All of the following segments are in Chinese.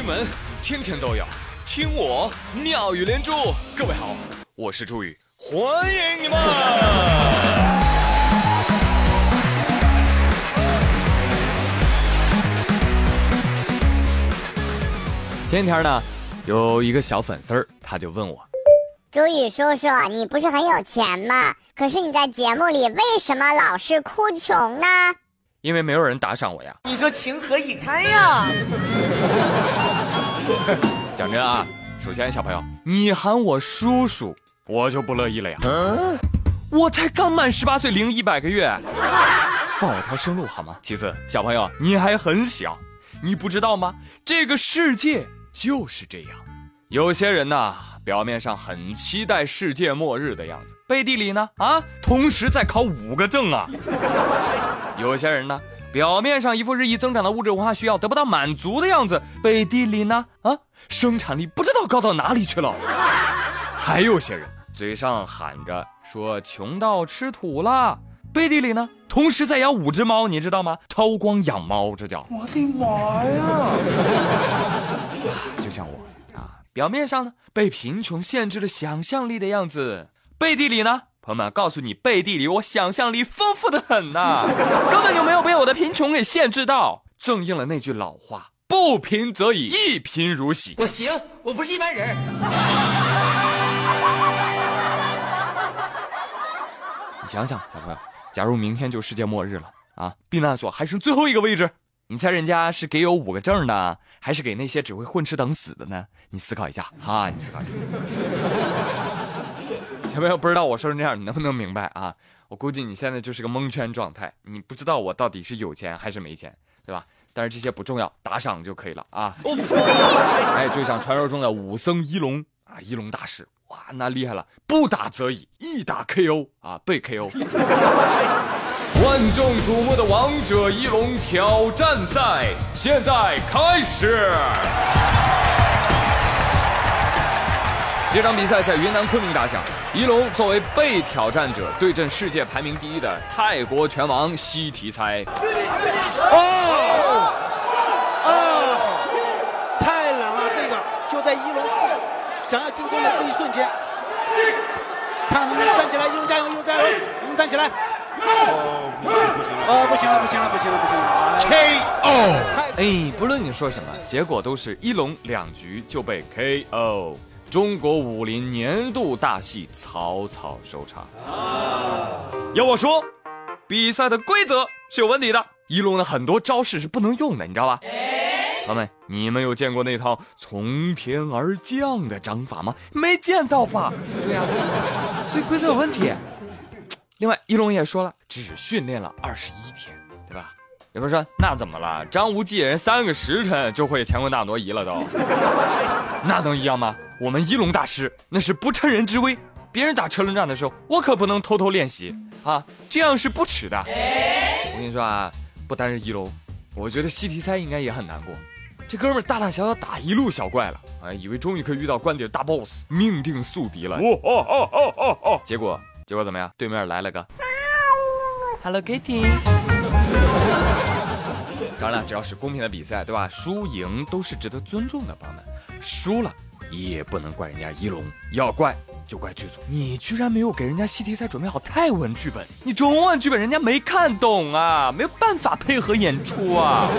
新闻天天都有，听我妙语连珠。各位好，我是朱宇，欢迎你们。前几天呢，有一个小粉丝儿，他就问我，朱宇叔叔，你不是很有钱吗？可是你在节目里为什么老是哭穷呢？因为没有人打赏我呀。你说情何以堪呀？讲真啊，首先小朋友，你喊我叔叔，我就不乐意了呀。我才刚满十八岁零一百个月，放我条生路好吗？其次，小朋友你还很小，你不知道吗？这个世界就是这样，有些人呐，表面上很期待世界末日的样子，背地里呢，啊，同时在考五个证啊。有些人呢。表面上一副日益增长的物质文化需要得不到满足的样子，背地里呢，啊，生产力不知道高到哪里去了。还有些人嘴上喊着说穷到吃土了，背地里呢，同时在养五只猫，你知道吗？韬光养猫，这叫我的妈呀！就像我啊，表面上呢被贫穷限制了想象力的样子，背地里呢。朋友们，告诉你，背地里我想象力丰富的很呐，根本就没有被我的贫穷给限制到，正应了那句老话：不贫则已，一贫如洗。我行，我不是一般人。你想想，小朋友，假如明天就世界末日了啊，避难所还剩最后一个位置，你猜人家是给有五个证的，还是给那些只会混吃等死的呢？你思考一下哈，你思考一下。小朋友不知道我说成这样，你能不能明白啊？我估计你现在就是个蒙圈状态，你不知道我到底是有钱还是没钱，对吧？但是这些不重要，打赏就可以了啊！哎，就像传说中的武僧一龙啊，一龙大师，哇，那厉害了，不打则已，一打 KO 啊，被 KO。万众瞩目的王者一龙挑战赛现在开始。这场比赛在云南昆明打响，一龙作为被挑战者对阵世界排名第一的泰国拳王西提猜。哦，哦，太冷了！这个就在一龙想要进攻的这一瞬间，看能不能站起来，一龙加油，一龙加油，能不能站起来？哦，不行了，哦，不行了，不行了，不行了，不行了！K.O. 哎，不论你说什么，结果都是一龙两局就被 K.O. 中国武林年度大戏草草收场。要我说，比赛的规则是有问题的。一龙的很多招式是不能用的，你知道吧？朋友们，你们有见过那套从天而降的掌法吗？没见到吧？对呀，所以规则有问题。另外，一龙也说了，只训练了二十一天，对吧？有人说，那怎么了？张无忌人三个时辰就会乾坤大挪移了，都，那能一样吗？我们一龙大师那是不趁人之危，别人打车轮战的时候，我可不能偷偷练习啊，这样是不耻的。我跟你说啊，不单是一龙，我觉得西提猜应该也很难过。这哥们儿大大小小打一路小怪了，啊，以为终于可以遇到关底大 boss，命定宿敌了。哦哦哦哦哦！结果结果怎么样？对面来了个 Hello Kitty。当然了，只要是公平的比赛，对吧？输赢都是值得尊重的，朋友们。输了。也不能怪人家一龙，要怪就怪剧组，你居然没有给人家西题赛准备好泰文剧本，你中文剧本人家没看懂啊，没有办法配合演出啊。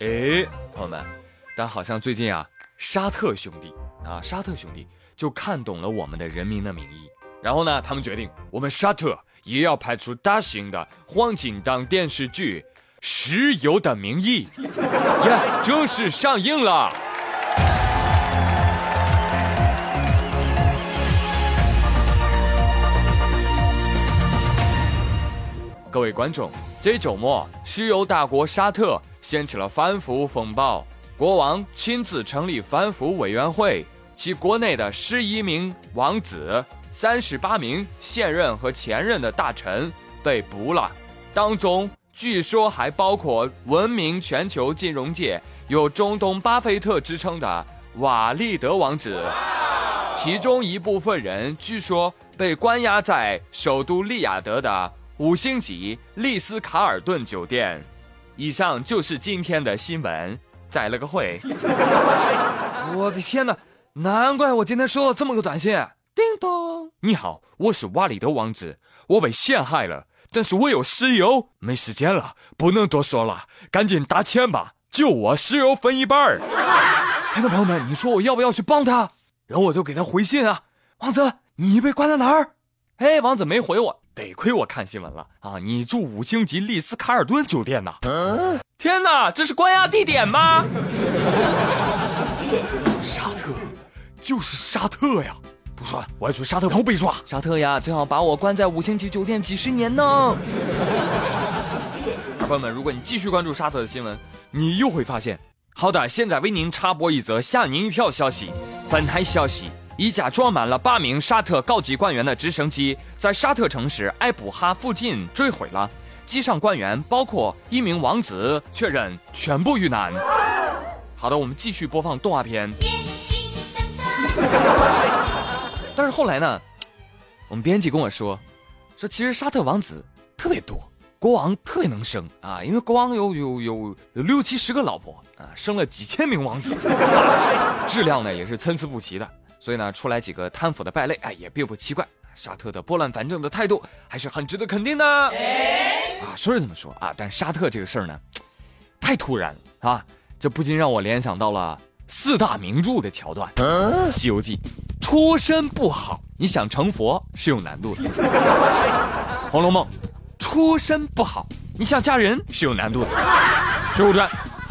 哎，朋友们，但好像最近啊，沙特兄弟啊，沙特兄弟就看懂了我们的《人民的名义》，然后呢，他们决定我们沙特也要拍出大型的黄金档电视剧。石油的名义，耶，正式上映了。各位观众，这周末，石油大国沙特掀起了反腐风暴，国王亲自成立反腐委员会，其国内的十一名王子、三十八名现任和前任的大臣被捕了，当中。据说还包括闻名全球金融界、有中东巴菲特之称的瓦利德王子，其中一部分人据说被关押在首都利雅得的五星级丽思卡尔顿酒店。以上就是今天的新闻，再了个会。我的天哪，难怪我今天收到这么个短信。叮咚，你好，我是瓦里德王子，我被陷害了，但是我有石油，没时间了，不能多说了，赶紧打钱吧，就我石油分一半儿。听众朋友们，你说我要不要去帮他？然后我就给他回信啊，王子，你被关在哪儿？哎，王子没回我。得亏我看新闻了啊！你住五星级丽思卡尔顿酒店呐？天哪，这是关押地点吗？沙特，就是沙特呀！不说了，我要去沙特偷被抓。沙特呀，最好把我关在五星级酒店几十年呢。朋友们，如果你继续关注沙特的新闻，你又会发现。好的，现在为您插播一则吓您一跳消息。本台消息。一架装满了八名沙特高级官员的直升机在沙特城市埃卜哈附近坠毁了，机上官员包括一名王子，确认全部遇难。好的，我们继续播放动画片。但是后来呢，我们编辑跟我说，说其实沙特王子特别多，国王特别能生啊，因为国王有有有有六七十个老婆啊，生了几千名王子，质量呢也是参差不齐的。所以呢，出来几个贪腐的败类，哎，也并不奇怪。沙特的拨乱反正的态度还是很值得肯定的。啊，说是这么说啊，但沙特这个事儿呢，太突然了啊！这不禁让我联想到了四大名著的桥段，《西游记》，出身不好，你想成佛是有难度的；《红楼梦》，出身不好，你想嫁人是有难度的；《水浒传》，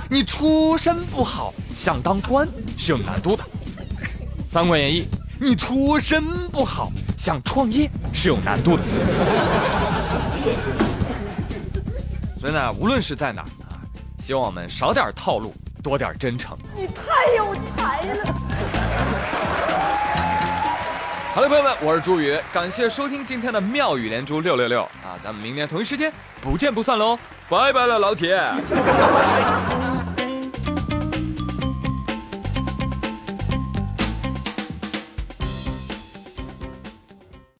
你出身不好，想当官是有难度的。《三国演义》，你出身不好，想创业是有难度的。所以呢，无论是在哪啊，希望我们少点套路，多点真诚。你太有才了！好了，朋友们，我是朱宇，感谢收听今天的妙语连珠六六六啊，咱们明天同一时间不见不散喽，拜拜了，老铁。